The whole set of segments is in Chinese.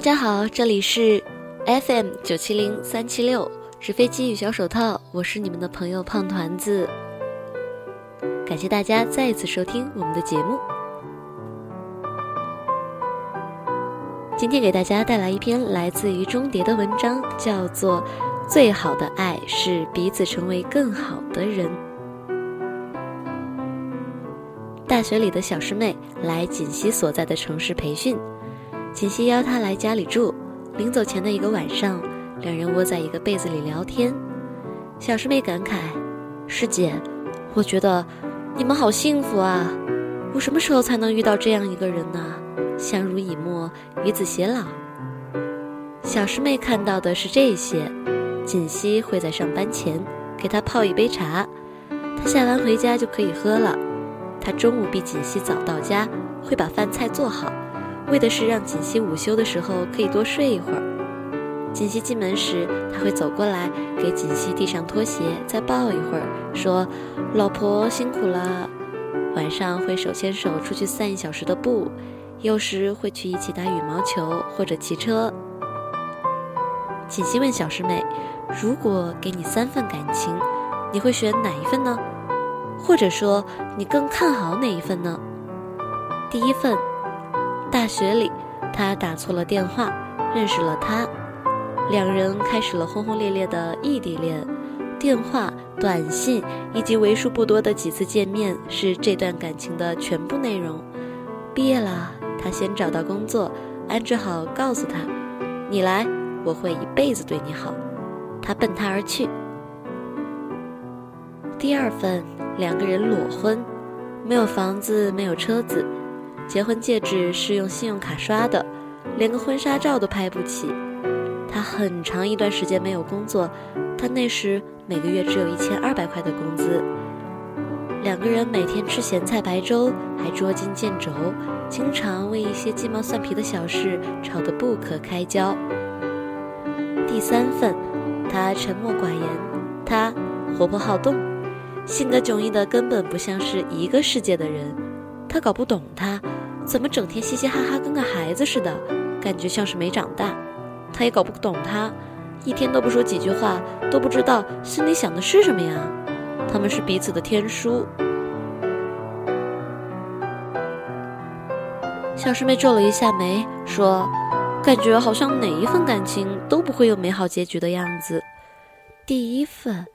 大家好，这里是 FM 九七零三七六纸飞机与小手套，我是你们的朋友胖团子。感谢大家再一次收听我们的节目。今天给大家带来一篇来自于中蝶的文章，叫做《最好的爱是彼此成为更好的人》。大学里的小师妹来锦溪所在的城市培训。锦溪邀她来家里住，临走前的一个晚上，两人窝在一个被子里聊天。小师妹感慨：“师姐，我觉得你们好幸福啊！我什么时候才能遇到这样一个人呢？相濡以沫，与子偕老。”小师妹看到的是这些。锦溪会在上班前给她泡一杯茶，她下班回家就可以喝了。他中午比锦溪早到家，会把饭菜做好。为的是让锦溪午休的时候可以多睡一会儿。锦溪进门时，他会走过来给锦溪递上拖鞋，再抱一会儿，说：“老婆辛苦了。”晚上会手牵手出去散一小时的步，有时会去一起打羽毛球或者骑车。锦溪问小师妹：“如果给你三份感情，你会选哪一份呢？或者说，你更看好哪一份呢？”第一份。大学里，他打错了电话，认识了他，两人开始了轰轰烈烈的异地恋。电话、短信以及为数不多的几次见面是这段感情的全部内容。毕业了，他先找到工作，安置好，告诉他：“你来，我会一辈子对你好。”他奔他而去。第二份，两个人裸婚，没有房子，没有车子。结婚戒指是用信用卡刷的，连个婚纱照都拍不起。他很长一段时间没有工作，他那时每个月只有一千二百块的工资。两个人每天吃咸菜白粥，还捉襟见肘，经常为一些鸡毛蒜皮的小事吵得不可开交。第三份，他沉默寡言，他活泼好动，性格迥异的根本不像是一个世界的人。他搞不懂他。怎么整天嘻嘻哈哈，跟个孩子似的，感觉像是没长大。他也搞不懂他，一天都不说几句话，都不知道心里想的是什么呀。他们是彼此的天书。小师妹皱了一下眉，说：“感觉好像哪一份感情都不会有美好结局的样子。第一份，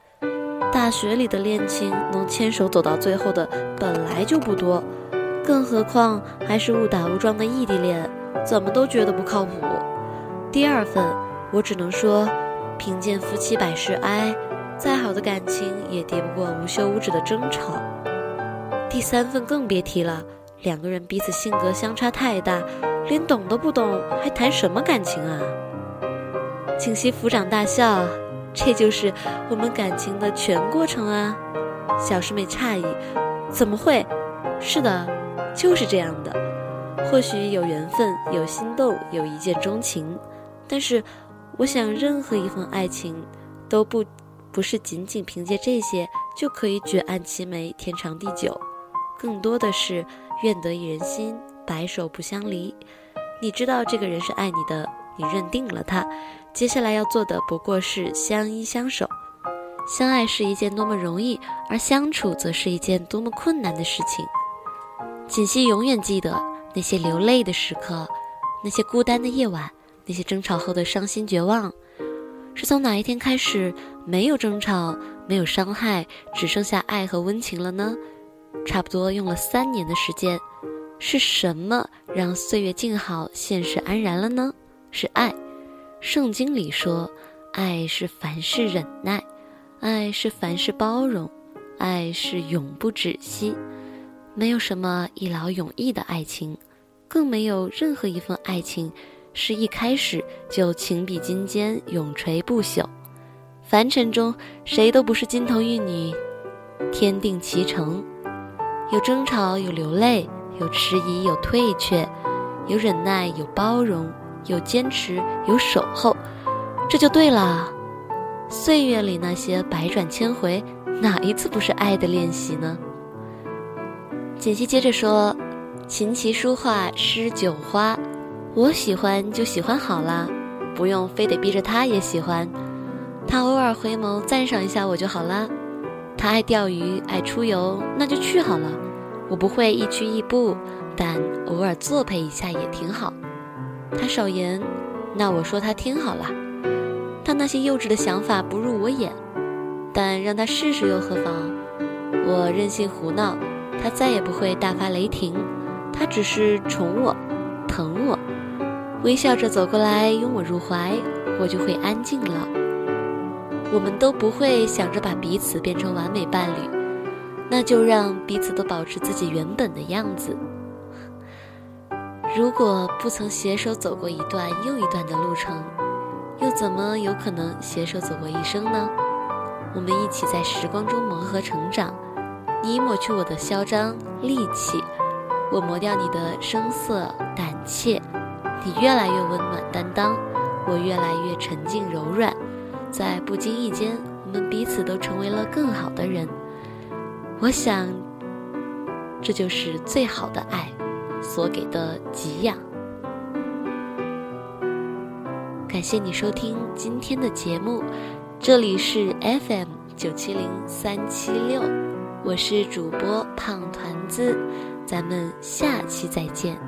大学里的恋情能牵手走到最后的本来就不多。”更何况还是误打误撞的异地恋，怎么都觉得不靠谱。第二份，我只能说，贫贱夫妻百事哀，再好的感情也敌不过无休无止的争吵。第三份更别提了，两个人彼此性格相差太大，连懂都不懂，还谈什么感情啊？锦溪抚掌大笑，这就是我们感情的全过程啊！小师妹诧异，怎么会？是的。就是这样的，或许有缘分，有心动，有一见钟情，但是，我想任何一份爱情，都不，不是仅仅凭借这些就可以举案齐眉、天长地久，更多的是愿得一人心，白首不相离。你知道这个人是爱你的，你认定了他，接下来要做的不过是相依相守。相爱是一件多么容易，而相处则是一件多么困难的事情。锦溪永远记得那些流泪的时刻，那些孤单的夜晚，那些争吵后的伤心绝望。是从哪一天开始，没有争吵，没有伤害，只剩下爱和温情了呢？差不多用了三年的时间。是什么让岁月静好，现实安然了呢？是爱。圣经里说，爱是凡事忍耐，爱是凡事包容，爱是永不止息。没有什么一劳永逸的爱情，更没有任何一份爱情是一开始就情比金坚、永垂不朽。凡尘中谁都不是金童玉女，天定其成。有争吵，有流泪，有迟疑，有退却，有忍耐，有包容，有坚持，有守候，这就对了。岁月里那些百转千回，哪一次不是爱的练习呢？锦溪接着说：“琴棋书画诗酒花，我喜欢就喜欢好啦，不用非得逼着他也喜欢。他偶尔回眸赞赏一下我就好啦。他爱钓鱼爱出游，那就去好了。我不会一曲一步，但偶尔作陪一下也挺好。他少言，那我说他听好了。他那些幼稚的想法不入我眼，但让他试试又何妨？我任性胡闹，他再也不会大发雷霆。他只是宠我，疼我。微笑着走过来，拥我入怀，我就会安静了。我们都不会想着把彼此变成完美伴侣，那就让彼此都保持自己原本的样子。如果不曾携手走过一段又一段的路程，又怎么有可能携手走过一生呢？我们一起在时光中磨合成长，你抹去我的嚣张戾气，我磨掉你的声色胆怯。你越来越温暖担当，我越来越沉静柔软，在不经意间，我们彼此都成为了更好的人。我想，这就是最好的爱所给的给养。感谢你收听今天的节目，这里是 FM 九七零三七六，我是主播胖团子，咱们下期再见。